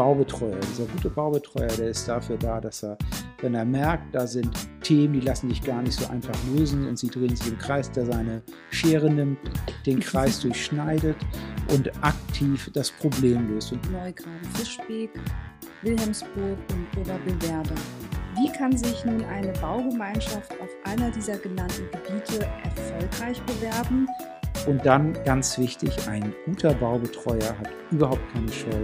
Baubetreuer, dieser gute Baubetreuer, der ist dafür da, dass er, wenn er merkt, da sind Themen, die lassen sich gar nicht so einfach lösen und sie drehen sich im Kreis, der seine Schere nimmt, den Kreis durchschneidet und aktiv das Problem löst. Neugraben, Fischbeek, Wilhelmsburg und Oberbillwerder. Wie kann sich nun eine Baugemeinschaft auf einer dieser genannten Gebiete erfolgreich bewerben? Und dann ganz wichtig, ein guter Baubetreuer hat überhaupt keine Scheu,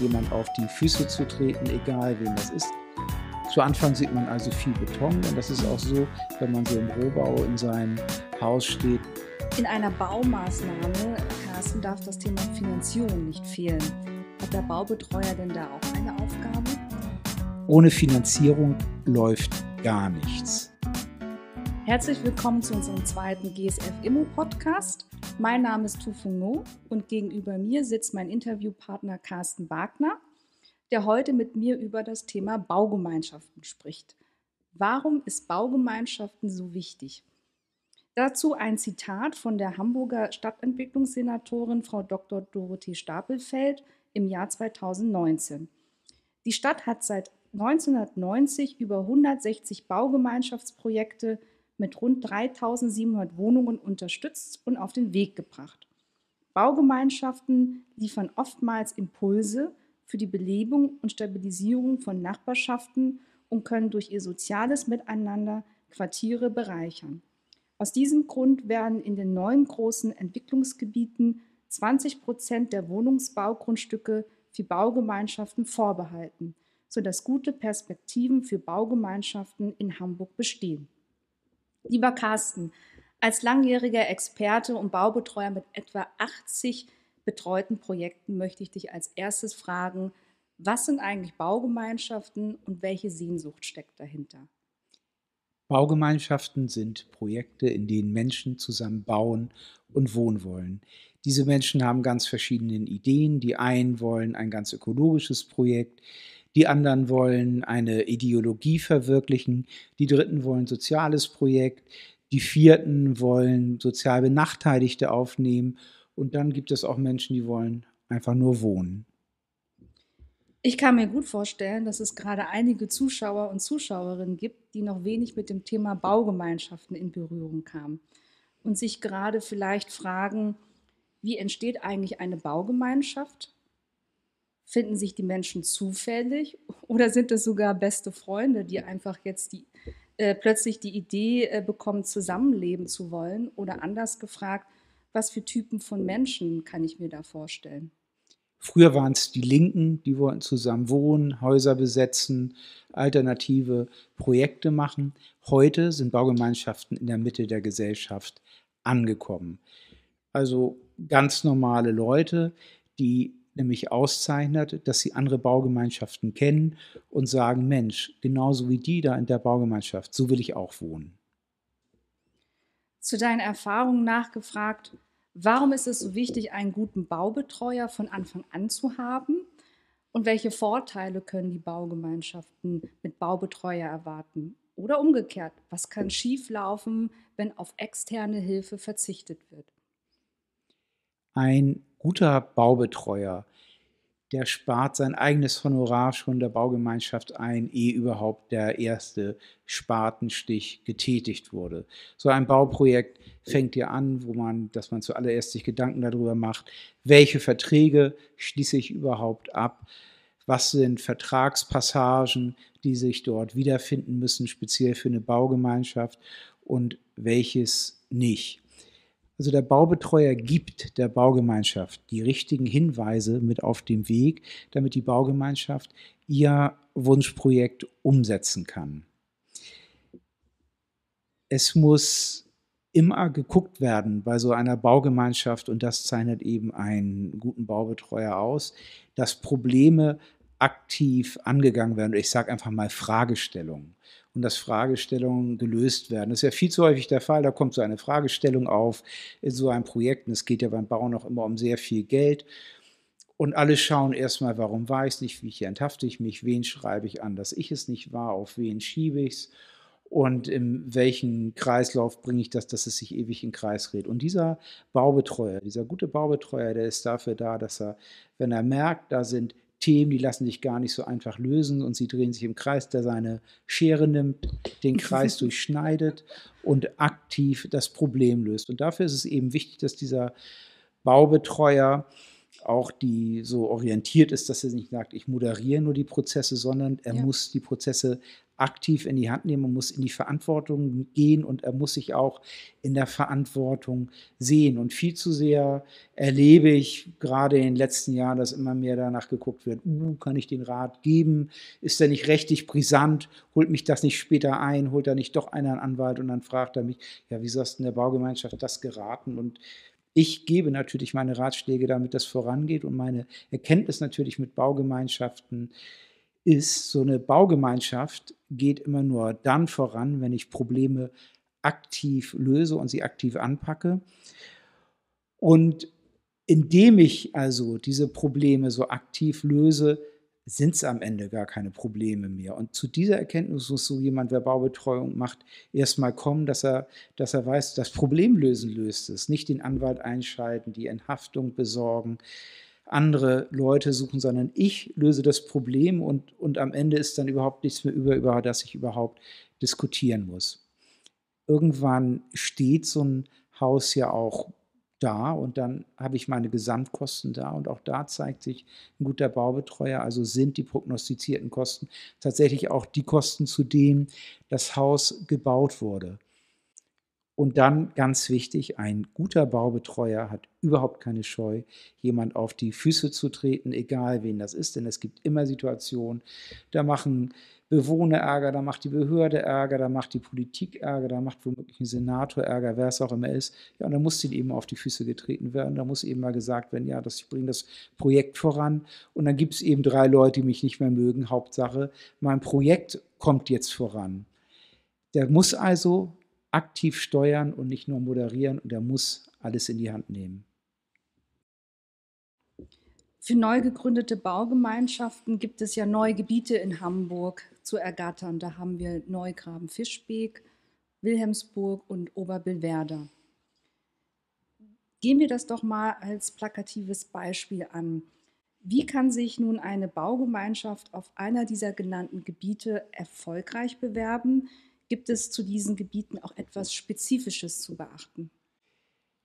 jemand auf die Füße zu treten, egal wem das ist. Zu Anfang sieht man also viel Beton und das ist auch so, wenn man so im Rohbau in seinem Haus steht. In einer Baumaßnahme, Carsten, darf das Thema Finanzierung nicht fehlen. Hat der Baubetreuer denn da auch eine Aufgabe? Ohne Finanzierung läuft gar nichts. Herzlich willkommen zu unserem zweiten GSF Immo Podcast. Mein Name ist Tu Fung No und gegenüber mir sitzt mein Interviewpartner Carsten Wagner, der heute mit mir über das Thema Baugemeinschaften spricht. Warum ist Baugemeinschaften so wichtig? Dazu ein Zitat von der Hamburger Stadtentwicklungssenatorin Frau Dr. Dorothee Stapelfeld im Jahr 2019. Die Stadt hat seit 1990 über 160 Baugemeinschaftsprojekte mit rund 3700 Wohnungen unterstützt und auf den Weg gebracht. Baugemeinschaften liefern oftmals Impulse für die Belebung und Stabilisierung von Nachbarschaften und können durch ihr soziales Miteinander Quartiere bereichern. Aus diesem Grund werden in den neuen großen Entwicklungsgebieten 20 Prozent der Wohnungsbaugrundstücke für Baugemeinschaften vorbehalten, sodass gute Perspektiven für Baugemeinschaften in Hamburg bestehen. Lieber Carsten, als langjähriger Experte und Baubetreuer mit etwa 80 betreuten Projekten möchte ich dich als erstes fragen, was sind eigentlich Baugemeinschaften und welche Sehnsucht steckt dahinter? Baugemeinschaften sind Projekte, in denen Menschen zusammen bauen und wohnen wollen. Diese Menschen haben ganz verschiedene Ideen. Die einen wollen ein ganz ökologisches Projekt, die anderen wollen eine Ideologie verwirklichen, die dritten wollen ein soziales Projekt, die vierten wollen sozial Benachteiligte aufnehmen und dann gibt es auch Menschen, die wollen einfach nur wohnen. Ich kann mir gut vorstellen, dass es gerade einige Zuschauer und Zuschauerinnen gibt, die noch wenig mit dem Thema Baugemeinschaften in Berührung kamen und sich gerade vielleicht fragen, wie entsteht eigentlich eine Baugemeinschaft? Finden sich die Menschen zufällig oder sind es sogar beste Freunde, die einfach jetzt die, äh, plötzlich die Idee äh, bekommen, zusammenleben zu wollen? Oder anders gefragt, was für Typen von Menschen kann ich mir da vorstellen? Früher waren es die Linken, die wollten zusammen wohnen, Häuser besetzen, alternative Projekte machen. Heute sind Baugemeinschaften in der Mitte der Gesellschaft angekommen. Also ganz normale Leute, die nämlich auszeichnet, dass sie andere Baugemeinschaften kennen und sagen, Mensch, genauso wie die da in der Baugemeinschaft, so will ich auch wohnen. Zu deinen Erfahrungen nachgefragt, warum ist es so wichtig, einen guten Baubetreuer von Anfang an zu haben? Und welche Vorteile können die Baugemeinschaften mit Baubetreuer erwarten? Oder umgekehrt, was kann schieflaufen, wenn auf externe Hilfe verzichtet wird? Ein guter Baubetreuer, der spart sein eigenes Honorar schon der Baugemeinschaft ein, ehe überhaupt der erste Spatenstich getätigt wurde. So ein Bauprojekt fängt ja an, wo man, dass man zuallererst sich Gedanken darüber macht, welche Verträge schließe ich überhaupt ab, was sind Vertragspassagen, die sich dort wiederfinden müssen, speziell für eine Baugemeinschaft und welches nicht. Also der Baubetreuer gibt der Baugemeinschaft die richtigen Hinweise mit auf dem Weg, damit die Baugemeinschaft ihr Wunschprojekt umsetzen kann. Es muss immer geguckt werden bei so einer Baugemeinschaft, und das zeichnet eben einen guten Baubetreuer aus, dass Probleme aktiv angegangen werden. Ich sage einfach mal Fragestellungen und dass Fragestellungen gelöst werden. Das ist ja viel zu häufig der Fall. Da kommt so eine Fragestellung auf in so einem Projekt. Und es geht ja beim Bauen auch immer um sehr viel Geld. Und alle schauen erstmal, warum war ich es nicht, wie ich enthafte ich mich, wen schreibe ich an, dass ich es nicht war, auf wen schiebe ich es und in welchen Kreislauf bringe ich das, dass es sich ewig in Kreis dreht. Und dieser Baubetreuer, dieser gute Baubetreuer, der ist dafür da, dass er, wenn er merkt, da sind Themen, die lassen sich gar nicht so einfach lösen und sie drehen sich im Kreis, der seine Schere nimmt, den Kreis durchschneidet und aktiv das Problem löst. Und dafür ist es eben wichtig, dass dieser Baubetreuer auch die so orientiert ist, dass er nicht sagt, ich moderiere nur die Prozesse, sondern er ja. muss die Prozesse aktiv in die Hand nehmen, man muss in die Verantwortung gehen und er muss sich auch in der Verantwortung sehen. Und viel zu sehr erlebe ich gerade in den letzten Jahren, dass immer mehr danach geguckt wird, uh, kann ich den Rat geben? Ist der nicht rechtlich brisant? Holt mich das nicht später ein? Holt da nicht doch einer einen Anwalt und dann fragt er mich, ja, wieso hast du in der Baugemeinschaft das geraten? Und ich gebe natürlich meine Ratschläge, damit das vorangeht und meine Erkenntnis natürlich mit Baugemeinschaften ist, so eine Baugemeinschaft geht immer nur dann voran, wenn ich Probleme aktiv löse und sie aktiv anpacke. Und indem ich also diese Probleme so aktiv löse, sind es am Ende gar keine Probleme mehr. Und zu dieser Erkenntnis muss so jemand, der Baubetreuung macht, erstmal kommen, dass er, dass er weiß, das Problem lösen löst es. Nicht den Anwalt einschalten, die Enthaftung besorgen, andere Leute suchen, sondern ich löse das Problem und, und am Ende ist dann überhaupt nichts mehr über, über das ich überhaupt diskutieren muss. Irgendwann steht so ein Haus ja auch da und dann habe ich meine Gesamtkosten da und auch da zeigt sich ein guter Baubetreuer, also sind die prognostizierten Kosten tatsächlich auch die Kosten, zu denen das Haus gebaut wurde. Und dann ganz wichtig, ein guter Baubetreuer hat überhaupt keine Scheu, jemand auf die Füße zu treten, egal wen das ist, denn es gibt immer Situationen, da machen Bewohner Ärger, da macht die Behörde Ärger, da macht die Politik Ärger, da macht womöglich ein Senator Ärger, wer es auch immer ist. Ja, und da muss ihnen eben auf die Füße getreten werden, da muss eben mal gesagt werden, ja, das, ich bringe das Projekt voran. Und dann gibt es eben drei Leute, die mich nicht mehr mögen. Hauptsache, mein Projekt kommt jetzt voran. Der muss also aktiv steuern und nicht nur moderieren und er muss alles in die Hand nehmen. Für neu gegründete Baugemeinschaften gibt es ja neue Gebiete in Hamburg zu ergattern. Da haben wir Neugraben-Fischbeek, Wilhelmsburg und Oberbillwerder. Gehen wir das doch mal als plakatives Beispiel an. Wie kann sich nun eine Baugemeinschaft auf einer dieser genannten Gebiete erfolgreich bewerben? Gibt es zu diesen Gebieten auch etwas Spezifisches zu beachten?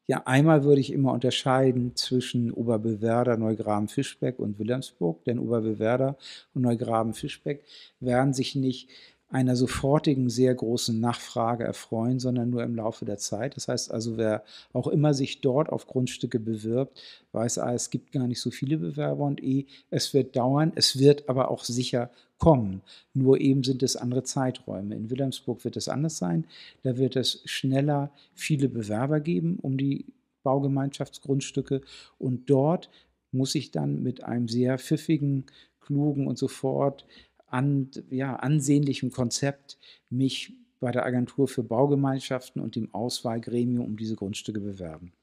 Ja, einmal würde ich immer unterscheiden zwischen Oberbewerder, Neugraben-Fischbeck und Wilhelmsburg, denn Oberbewerder und Neugraben-Fischbeck werden sich nicht einer sofortigen sehr großen Nachfrage erfreuen, sondern nur im Laufe der Zeit. Das heißt also, wer auch immer sich dort auf Grundstücke bewirbt, weiß, A, es gibt gar nicht so viele Bewerber und E, es wird dauern, es wird aber auch sicher kommen. Nur eben sind es andere Zeiträume. In Wilhelmsburg wird es anders sein. Da wird es schneller viele Bewerber geben um die Baugemeinschaftsgrundstücke und dort muss ich dann mit einem sehr pfiffigen, klugen und sofort an, ja, ansehnlichem Konzept mich bei der Agentur für Baugemeinschaften und dem Auswahlgremium um diese Grundstücke bewerben.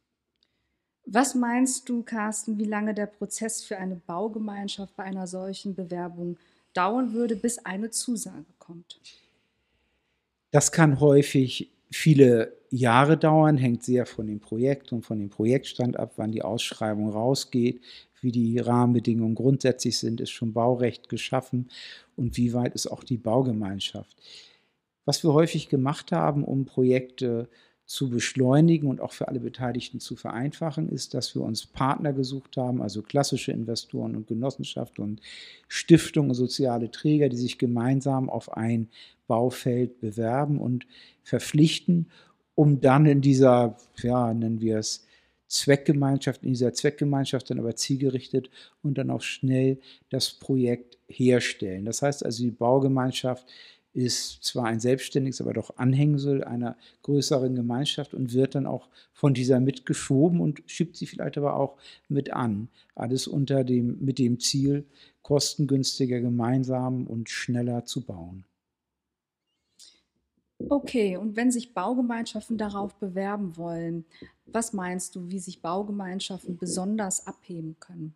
Was meinst du, Carsten, wie lange der Prozess für eine Baugemeinschaft bei einer solchen Bewerbung dauern würde, bis eine Zusage kommt? Das kann häufig viele Jahre dauern, hängt sehr von dem Projekt und von dem Projektstand ab, wann die Ausschreibung rausgeht, wie die Rahmenbedingungen grundsätzlich sind, ist schon Baurecht geschaffen und wie weit ist auch die Baugemeinschaft. Was wir häufig gemacht haben, um Projekte zu beschleunigen und auch für alle Beteiligten zu vereinfachen, ist, dass wir uns Partner gesucht haben, also klassische Investoren und Genossenschaften und Stiftungen, soziale Träger, die sich gemeinsam auf ein Baufeld bewerben und verpflichten, um dann in dieser, ja, nennen wir es, Zweckgemeinschaft, in dieser Zweckgemeinschaft dann aber zielgerichtet und dann auch schnell das Projekt herstellen. Das heißt also, die Baugemeinschaft ist zwar ein selbstständiges, aber doch Anhängsel einer größeren Gemeinschaft und wird dann auch von dieser mitgeschoben und schiebt sie vielleicht aber auch mit an. Alles unter dem, mit dem Ziel, kostengünstiger, gemeinsam und schneller zu bauen. Okay, und wenn sich Baugemeinschaften darauf bewerben wollen, was meinst du, wie sich Baugemeinschaften besonders abheben können?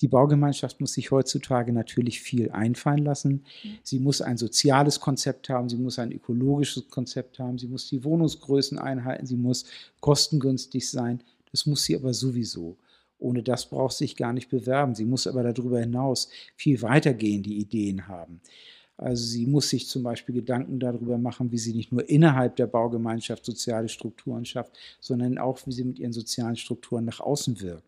Die Baugemeinschaft muss sich heutzutage natürlich viel einfallen lassen. Sie muss ein soziales Konzept haben, sie muss ein ökologisches Konzept haben, sie muss die Wohnungsgrößen einhalten, sie muss kostengünstig sein. Das muss sie aber sowieso. Ohne das braucht sie sich gar nicht bewerben. Sie muss aber darüber hinaus viel weitergehende Ideen haben. Also sie muss sich zum Beispiel Gedanken darüber machen, wie sie nicht nur innerhalb der Baugemeinschaft soziale Strukturen schafft, sondern auch, wie sie mit ihren sozialen Strukturen nach außen wirkt.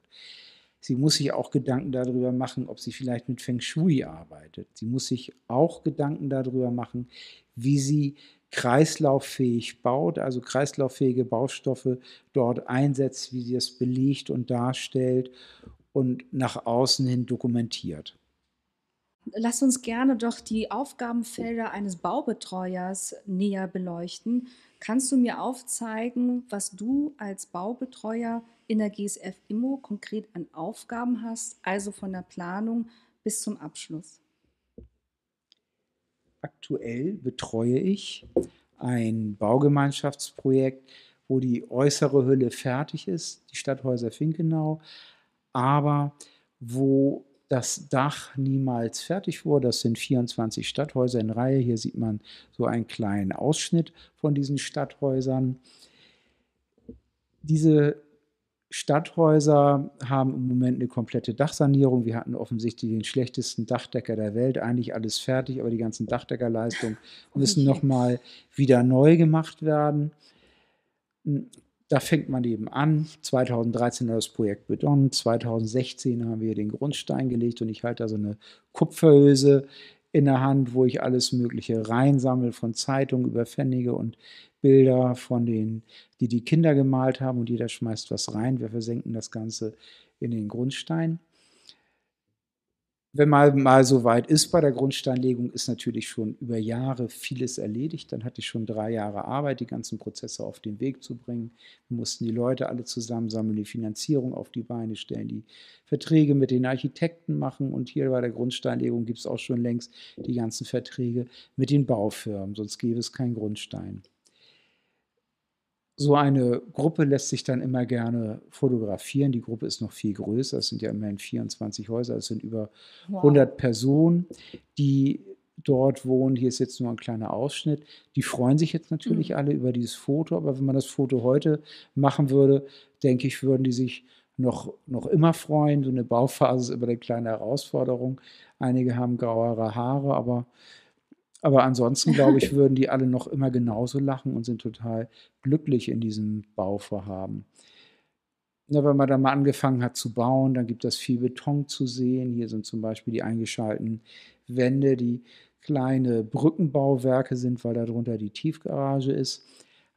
Sie muss sich auch Gedanken darüber machen, ob sie vielleicht mit Feng Shui arbeitet. Sie muss sich auch Gedanken darüber machen, wie sie kreislauffähig baut, also kreislauffähige Baustoffe dort einsetzt, wie sie es belegt und darstellt und nach außen hin dokumentiert. Lass uns gerne doch die Aufgabenfelder eines Baubetreuers näher beleuchten. Kannst du mir aufzeigen, was du als Baubetreuer in der GSF Immo konkret an Aufgaben hast, also von der Planung bis zum Abschluss? Aktuell betreue ich ein Baugemeinschaftsprojekt, wo die äußere Hülle fertig ist, die Stadthäuser Finkenau, aber wo das Dach niemals fertig wurde. Das sind 24 Stadthäuser in Reihe. Hier sieht man so einen kleinen Ausschnitt von diesen Stadthäusern. Diese Stadthäuser haben im Moment eine komplette Dachsanierung. Wir hatten offensichtlich den schlechtesten Dachdecker der Welt. Eigentlich alles fertig, aber die ganzen Dachdeckerleistungen müssen nochmal wieder neu gemacht werden. Da fängt man eben an. 2013 hat das Projekt begonnen. 2016 haben wir den Grundstein gelegt und ich halte da so eine Kupferhülse in der Hand, wo ich alles Mögliche reinsammle, von Zeitungen über Pfennige und Bilder von denen, die die Kinder gemalt haben und jeder schmeißt was rein. Wir versenken das Ganze in den Grundstein. Wenn man mal so weit ist bei der Grundsteinlegung, ist natürlich schon über Jahre vieles erledigt. Dann hatte ich schon drei Jahre Arbeit, die ganzen Prozesse auf den Weg zu bringen. Wir mussten die Leute alle zusammensammeln, die Finanzierung auf die Beine stellen, die Verträge mit den Architekten machen. Und hier bei der Grundsteinlegung gibt es auch schon längst die ganzen Verträge mit den Baufirmen, sonst gäbe es keinen Grundstein so eine Gruppe lässt sich dann immer gerne fotografieren. Die Gruppe ist noch viel größer. Es sind ja immerhin 24 Häuser. Es sind über wow. 100 Personen, die dort wohnen. Hier ist jetzt nur ein kleiner Ausschnitt. Die freuen sich jetzt natürlich mhm. alle über dieses Foto. Aber wenn man das Foto heute machen würde, denke ich, würden die sich noch, noch immer freuen. So eine Bauphase ist immer eine kleine Herausforderung. Einige haben grauere Haare, aber aber ansonsten, glaube ich, würden die alle noch immer genauso lachen und sind total glücklich in diesem Bauvorhaben. Ja, wenn man dann mal angefangen hat zu bauen, dann gibt es viel Beton zu sehen. Hier sind zum Beispiel die eingeschalteten Wände, die kleine Brückenbauwerke sind, weil darunter die Tiefgarage ist.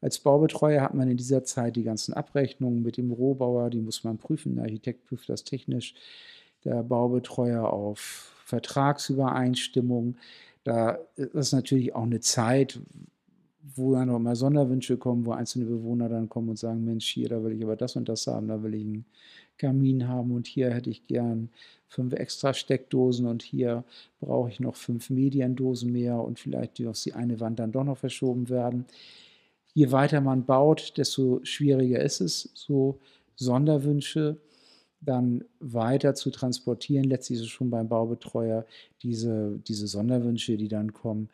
Als Baubetreuer hat man in dieser Zeit die ganzen Abrechnungen mit dem Rohbauer, die muss man prüfen. Der Architekt prüft das technisch, der Baubetreuer auf Vertragsübereinstimmung. Da ist natürlich auch eine Zeit, wo dann noch mal Sonderwünsche kommen, wo einzelne Bewohner dann kommen und sagen, Mensch, hier, da will ich aber das und das haben, da will ich einen Kamin haben und hier hätte ich gern fünf extra Steckdosen und hier brauche ich noch fünf Mediendosen mehr und vielleicht muss die eine Wand dann doch noch verschoben werden. Je weiter man baut, desto schwieriger ist es, so Sonderwünsche dann weiter zu transportieren, letztlich ist es schon beim Baubetreuer, diese, diese Sonderwünsche, die dann kommen,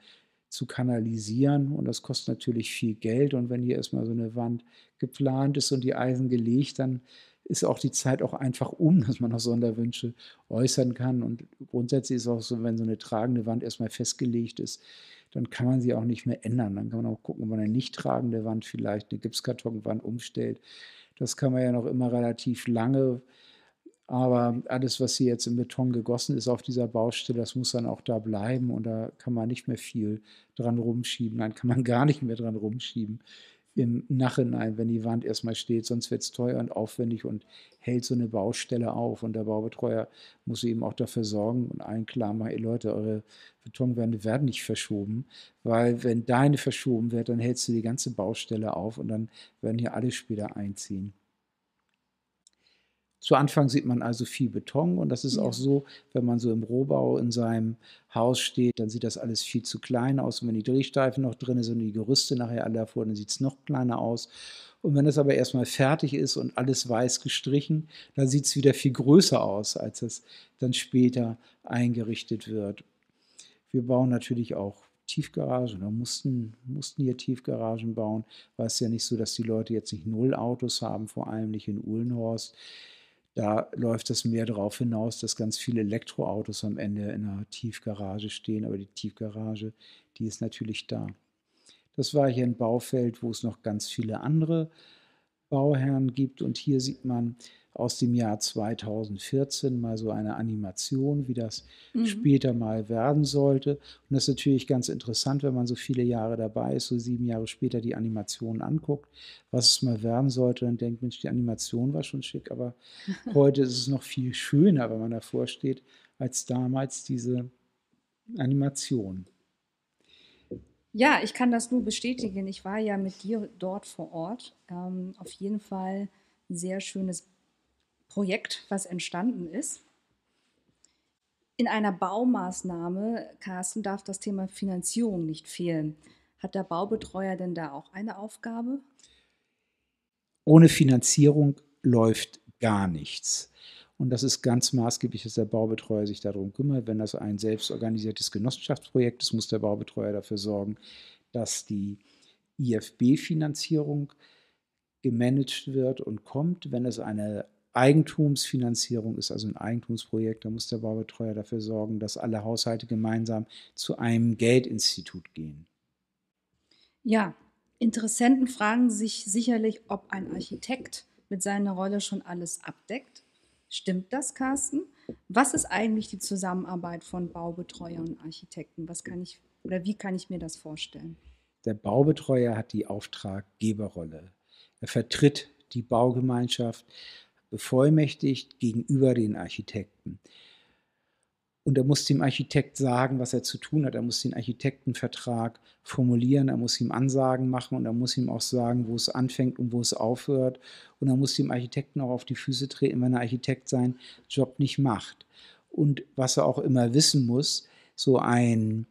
zu kanalisieren. Und das kostet natürlich viel Geld. Und wenn hier erstmal so eine Wand geplant ist und die Eisen gelegt, dann ist auch die Zeit auch einfach um, dass man noch Sonderwünsche äußern kann. Und grundsätzlich ist es auch so, wenn so eine tragende Wand erstmal festgelegt ist, dann kann man sie auch nicht mehr ändern. Dann kann man auch gucken, ob man eine nicht tragende Wand vielleicht, eine Gipskartonwand umstellt. Das kann man ja noch immer relativ lange aber alles, was hier jetzt in Beton gegossen ist auf dieser Baustelle, das muss dann auch da bleiben und da kann man nicht mehr viel dran rumschieben. Dann kann man gar nicht mehr dran rumschieben im Nachhinein, wenn die Wand erstmal steht. Sonst wird es teuer und aufwendig und hält so eine Baustelle auf. Und der Baubetreuer muss eben auch dafür sorgen und allen klar machen, ey Leute, eure Betonwände werden nicht verschoben, weil wenn deine verschoben wird, dann hältst du die ganze Baustelle auf und dann werden hier alle später einziehen. Zu Anfang sieht man also viel Beton und das ist ja. auch so, wenn man so im Rohbau in seinem Haus steht, dann sieht das alles viel zu klein aus. Und wenn die Drehsteifen noch drin sind und die Gerüste nachher alle davor, dann sieht es noch kleiner aus. Und wenn es aber erstmal fertig ist und alles weiß gestrichen, dann sieht es wieder viel größer aus, als es dann später eingerichtet wird. Wir bauen natürlich auch Tiefgaragen oder mussten, mussten hier Tiefgaragen bauen, weil es ja nicht so, dass die Leute jetzt nicht null Autos haben, vor allem nicht in Uhlenhorst. Da läuft es mehr darauf hinaus, dass ganz viele Elektroautos am Ende in einer Tiefgarage stehen, aber die Tiefgarage, die ist natürlich da. Das war hier ein Baufeld, wo es noch ganz viele andere Bauherren gibt. Und hier sieht man aus dem Jahr 2014 mal so eine Animation, wie das mhm. später mal werden sollte. Und das ist natürlich ganz interessant, wenn man so viele Jahre dabei ist, so sieben Jahre später die Animation anguckt, was es mal werden sollte und denkt, Mensch, die Animation war schon schick, aber heute ist es noch viel schöner, wenn man davor steht, als damals diese Animation. Ja, ich kann das nur bestätigen. Ich war ja mit dir dort vor Ort. Ähm, auf jeden Fall ein sehr schönes Projekt, was entstanden ist. In einer Baumaßnahme, Carsten, darf das Thema Finanzierung nicht fehlen. Hat der Baubetreuer denn da auch eine Aufgabe? Ohne Finanzierung läuft gar nichts. Und das ist ganz maßgeblich, dass der Baubetreuer sich darum kümmert. Wenn das ein selbstorganisiertes Genossenschaftsprojekt ist, muss der Baubetreuer dafür sorgen, dass die IFB-Finanzierung gemanagt wird und kommt. Wenn es eine Eigentumsfinanzierung ist, also ein Eigentumsprojekt, da muss der Baubetreuer dafür sorgen, dass alle Haushalte gemeinsam zu einem Geldinstitut gehen. Ja, Interessenten fragen sich sicherlich, ob ein Architekt mit seiner Rolle schon alles abdeckt. Stimmt das, Carsten? Was ist eigentlich die Zusammenarbeit von Baubetreuer und Architekten? Was kann ich oder wie kann ich mir das vorstellen? Der Baubetreuer hat die Auftraggeberrolle. Er vertritt die Baugemeinschaft bevollmächtigt gegenüber den Architekten. Und er muss dem Architekt sagen, was er zu tun hat. Er muss den Architektenvertrag formulieren, er muss ihm Ansagen machen und er muss ihm auch sagen, wo es anfängt und wo es aufhört. Und er muss dem Architekten auch auf die Füße treten, wenn der Architekt seinen Job nicht macht. Und was er auch immer wissen muss, so, ein,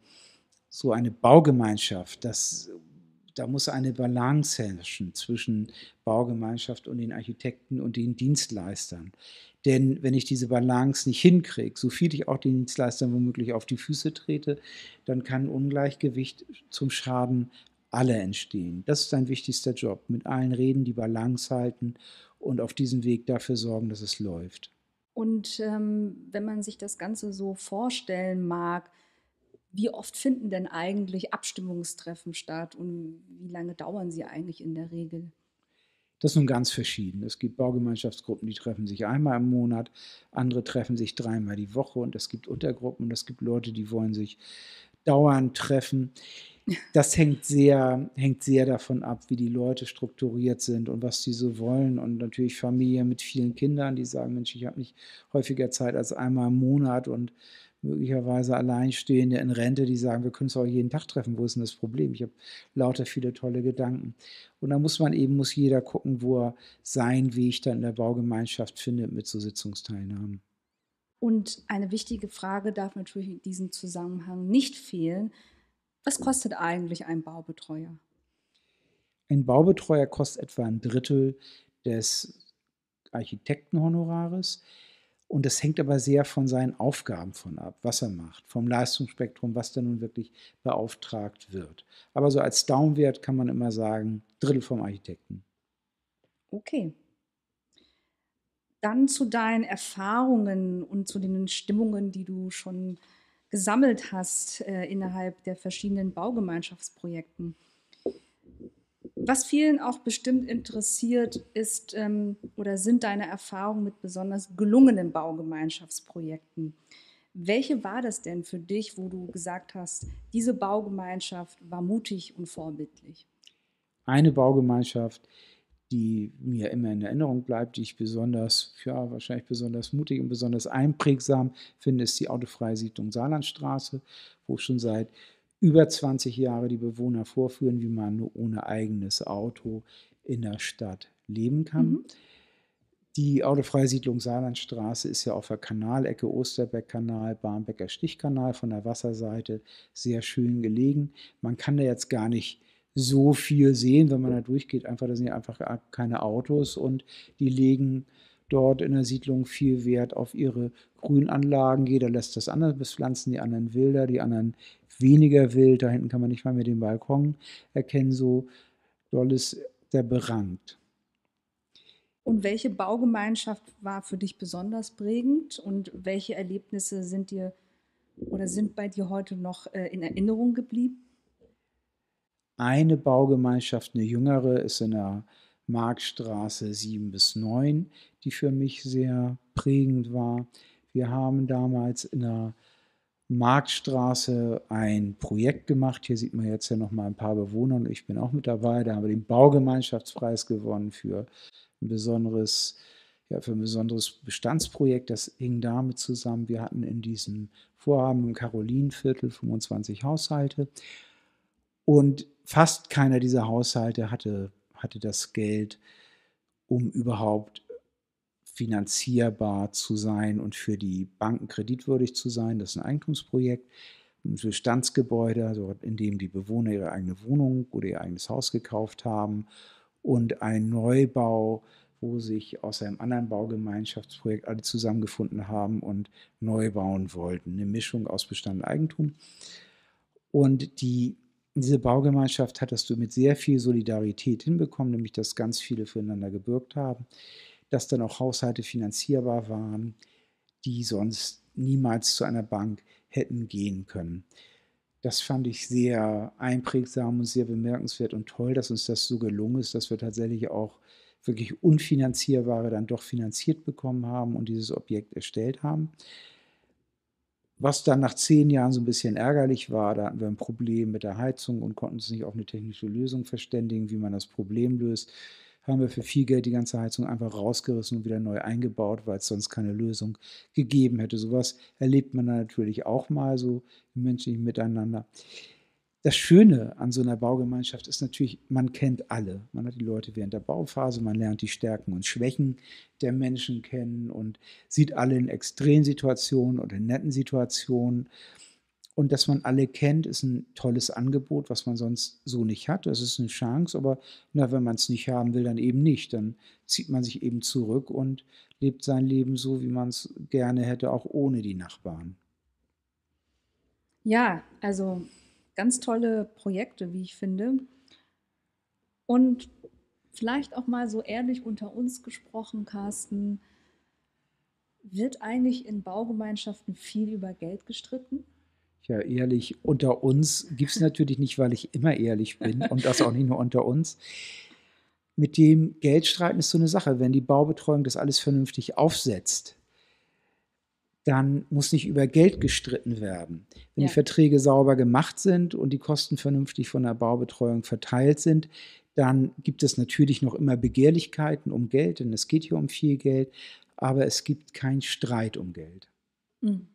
so eine Baugemeinschaft, das da muss eine Balance herrschen zwischen Baugemeinschaft und den Architekten und den Dienstleistern. Denn wenn ich diese Balance nicht hinkriege, so viel ich auch den Dienstleistern womöglich auf die Füße trete, dann kann Ungleichgewicht zum Schaden aller entstehen. Das ist ein wichtigster Job. Mit allen reden, die Balance halten und auf diesem Weg dafür sorgen, dass es läuft. Und ähm, wenn man sich das Ganze so vorstellen mag, wie oft finden denn eigentlich Abstimmungstreffen statt und wie lange dauern sie eigentlich in der Regel? Das ist nun ganz verschieden. Es gibt Baugemeinschaftsgruppen, die treffen sich einmal im Monat, andere treffen sich dreimal die Woche und es gibt Untergruppen und es gibt Leute, die wollen sich dauernd treffen. Das hängt sehr, hängt sehr davon ab, wie die Leute strukturiert sind und was sie so wollen. Und natürlich Familien mit vielen Kindern, die sagen, Mensch, ich habe nicht häufiger Zeit als einmal im Monat und möglicherweise Alleinstehende in Rente, die sagen, wir können uns auch jeden Tag treffen, wo ist denn das Problem? Ich habe lauter viele tolle Gedanken. Und da muss man eben, muss jeder gucken, wo er seinen Weg dann in der Baugemeinschaft findet mit so Sitzungsteilnahmen. Und eine wichtige Frage darf natürlich in diesem Zusammenhang nicht fehlen. Was kostet eigentlich ein Baubetreuer? Ein Baubetreuer kostet etwa ein Drittel des Architektenhonorares. Und das hängt aber sehr von seinen Aufgaben von ab, was er macht, vom Leistungsspektrum, was da nun wirklich beauftragt wird. Aber so als Daumenwert kann man immer sagen, Drittel vom Architekten. Okay. Dann zu deinen Erfahrungen und zu den Stimmungen, die du schon gesammelt hast äh, innerhalb der verschiedenen Baugemeinschaftsprojekten. Was vielen auch bestimmt interessiert, ist ähm, oder sind deine Erfahrungen mit besonders gelungenen Baugemeinschaftsprojekten. Welche war das denn für dich, wo du gesagt hast, diese Baugemeinschaft war mutig und vorbildlich? Eine Baugemeinschaft, die mir immer in Erinnerung bleibt, die ich besonders, ja, wahrscheinlich besonders mutig und besonders einprägsam finde, ist die autofreie Siedlung Saarlandstraße, wo schon seit über 20 Jahre die Bewohner vorführen, wie man ohne eigenes Auto in der Stadt leben kann. Mhm. Die autofreie Siedlung Saarlandstraße ist ja auf der Kanalecke Osterbeck-Kanal, Barmbecker Stichkanal von der Wasserseite sehr schön gelegen. Man kann da jetzt gar nicht so viel sehen, wenn man da durchgeht. Einfach, da sind einfach keine Autos und die legen dort in der Siedlung viel Wert auf ihre Grünanlagen. Jeder lässt das anders bepflanzen, die anderen wilder, die anderen weniger wild. Da hinten kann man nicht mal mehr den Balkon erkennen. So doll ist der berankt. Und welche Baugemeinschaft war für dich besonders prägend und welche Erlebnisse sind dir oder sind bei dir heute noch äh, in Erinnerung geblieben? Eine Baugemeinschaft, eine jüngere, ist in der Marktstraße 7 bis 9, die für mich sehr prägend war. Wir haben damals in der Marktstraße ein Projekt gemacht. Hier sieht man jetzt ja noch mal ein paar Bewohner und ich bin auch mit dabei. Da haben wir den Baugemeinschaftspreis gewonnen für ein besonderes, ja, für ein besonderes Bestandsprojekt. Das hing damit zusammen. Wir hatten in diesem Vorhaben im Karolinenviertel 25 Haushalte und fast keiner dieser Haushalte hatte, hatte das Geld, um überhaupt finanzierbar zu sein und für die Banken kreditwürdig zu sein. Das ist ein Eigentumsprojekt, ein Bestandsgebäude, also in dem die Bewohner ihre eigene Wohnung oder ihr eigenes Haus gekauft haben und ein Neubau, wo sich aus einem anderen Baugemeinschaftsprojekt alle zusammengefunden haben und neu bauen wollten. Eine Mischung aus Bestand und Eigentum. Und die, diese Baugemeinschaft hattest du mit sehr viel Solidarität hinbekommen, nämlich dass ganz viele füreinander gebürgt haben dass dann auch Haushalte finanzierbar waren, die sonst niemals zu einer Bank hätten gehen können. Das fand ich sehr einprägsam und sehr bemerkenswert und toll, dass uns das so gelungen ist, dass wir tatsächlich auch wirklich unfinanzierbare dann doch finanziert bekommen haben und dieses Objekt erstellt haben. Was dann nach zehn Jahren so ein bisschen ärgerlich war, da hatten wir ein Problem mit der Heizung und konnten uns nicht auf eine technische Lösung verständigen, wie man das Problem löst haben wir für viel Geld die ganze Heizung einfach rausgerissen und wieder neu eingebaut, weil es sonst keine Lösung gegeben hätte. Sowas erlebt man natürlich auch mal so im menschlichen Miteinander. Das Schöne an so einer Baugemeinschaft ist natürlich, man kennt alle. Man hat die Leute während der Bauphase, man lernt die Stärken und Schwächen der Menschen kennen und sieht alle in Extremsituationen oder in netten Situationen und dass man alle kennt, ist ein tolles Angebot, was man sonst so nicht hat. Das ist eine Chance, aber na, wenn man es nicht haben will, dann eben nicht. Dann zieht man sich eben zurück und lebt sein Leben so, wie man es gerne hätte, auch ohne die Nachbarn. Ja, also ganz tolle Projekte, wie ich finde. Und vielleicht auch mal so ehrlich unter uns gesprochen, Carsten, wird eigentlich in Baugemeinschaften viel über Geld gestritten? ja ehrlich, unter uns gibt es natürlich nicht, weil ich immer ehrlich bin und das auch nicht nur unter uns. Mit dem Geldstreiten ist so eine Sache. Wenn die Baubetreuung das alles vernünftig aufsetzt, dann muss nicht über Geld gestritten werden. Wenn ja. die Verträge sauber gemacht sind und die Kosten vernünftig von der Baubetreuung verteilt sind, dann gibt es natürlich noch immer Begehrlichkeiten um Geld, denn es geht hier um viel Geld, aber es gibt keinen Streit um Geld. Mhm.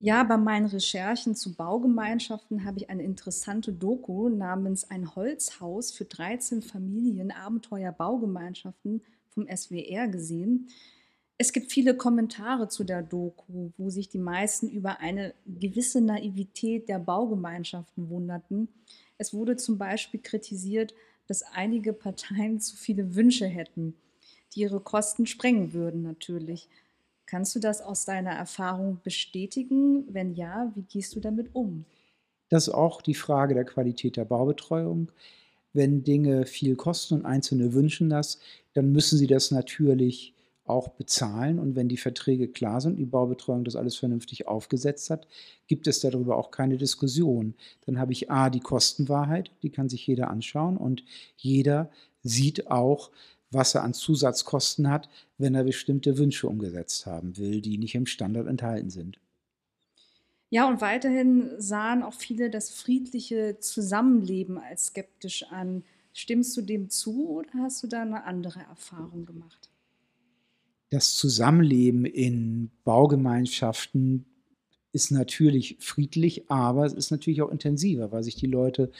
Ja, bei meinen Recherchen zu Baugemeinschaften habe ich eine interessante Doku namens Ein Holzhaus für 13 Familien Abenteuer Baugemeinschaften vom SWR gesehen. Es gibt viele Kommentare zu der Doku, wo sich die meisten über eine gewisse Naivität der Baugemeinschaften wunderten. Es wurde zum Beispiel kritisiert, dass einige Parteien zu viele Wünsche hätten, die ihre Kosten sprengen würden natürlich. Kannst du das aus deiner Erfahrung bestätigen? Wenn ja, wie gehst du damit um? Das ist auch die Frage der Qualität der Baubetreuung. Wenn Dinge viel kosten und Einzelne wünschen das, dann müssen sie das natürlich auch bezahlen. Und wenn die Verträge klar sind, die Baubetreuung das alles vernünftig aufgesetzt hat, gibt es darüber auch keine Diskussion. Dann habe ich A, die Kostenwahrheit, die kann sich jeder anschauen und jeder sieht auch, was er an Zusatzkosten hat, wenn er bestimmte Wünsche umgesetzt haben will, die nicht im Standard enthalten sind. Ja, und weiterhin sahen auch viele das friedliche Zusammenleben als skeptisch an. Stimmst du dem zu oder hast du da eine andere Erfahrung gemacht? Das Zusammenleben in Baugemeinschaften ist natürlich friedlich, aber es ist natürlich auch intensiver, weil sich die Leute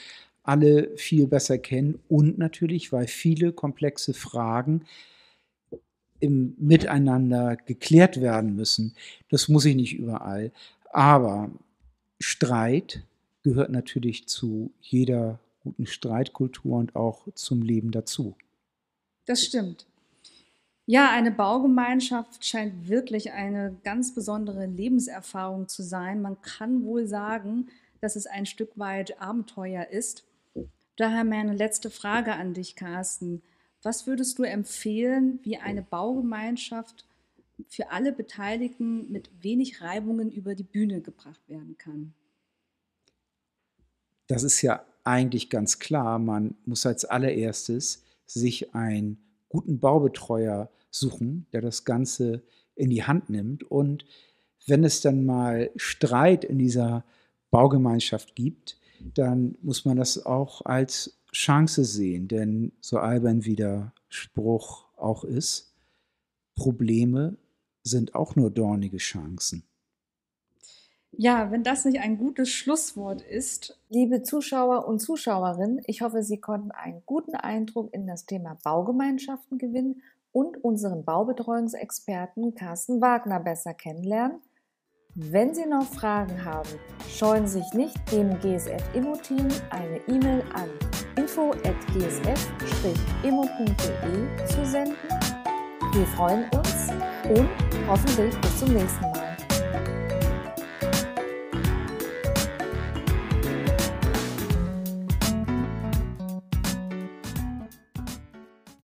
alle viel besser kennen und natürlich, weil viele komplexe Fragen im Miteinander geklärt werden müssen. Das muss ich nicht überall. Aber Streit gehört natürlich zu jeder guten Streitkultur und auch zum Leben dazu. Das stimmt. Ja, eine Baugemeinschaft scheint wirklich eine ganz besondere Lebenserfahrung zu sein. Man kann wohl sagen, dass es ein Stück weit Abenteuer ist. Daher meine letzte Frage an dich, Carsten. Was würdest du empfehlen, wie eine Baugemeinschaft für alle Beteiligten mit wenig Reibungen über die Bühne gebracht werden kann? Das ist ja eigentlich ganz klar. Man muss als allererstes sich einen guten Baubetreuer suchen, der das Ganze in die Hand nimmt. Und wenn es dann mal Streit in dieser Baugemeinschaft gibt, dann muss man das auch als Chance sehen, denn so albern wie der Spruch auch ist, Probleme sind auch nur dornige Chancen. Ja, wenn das nicht ein gutes Schlusswort ist. Liebe Zuschauer und Zuschauerinnen, ich hoffe, Sie konnten einen guten Eindruck in das Thema Baugemeinschaften gewinnen und unseren Baubetreuungsexperten Carsten Wagner besser kennenlernen. Wenn Sie noch Fragen haben, scheuen Sie sich nicht, dem GSF Immo Team eine E-Mail an info@gsf-immo.de zu senden. Wir freuen uns und hoffentlich bis zum nächsten Mal.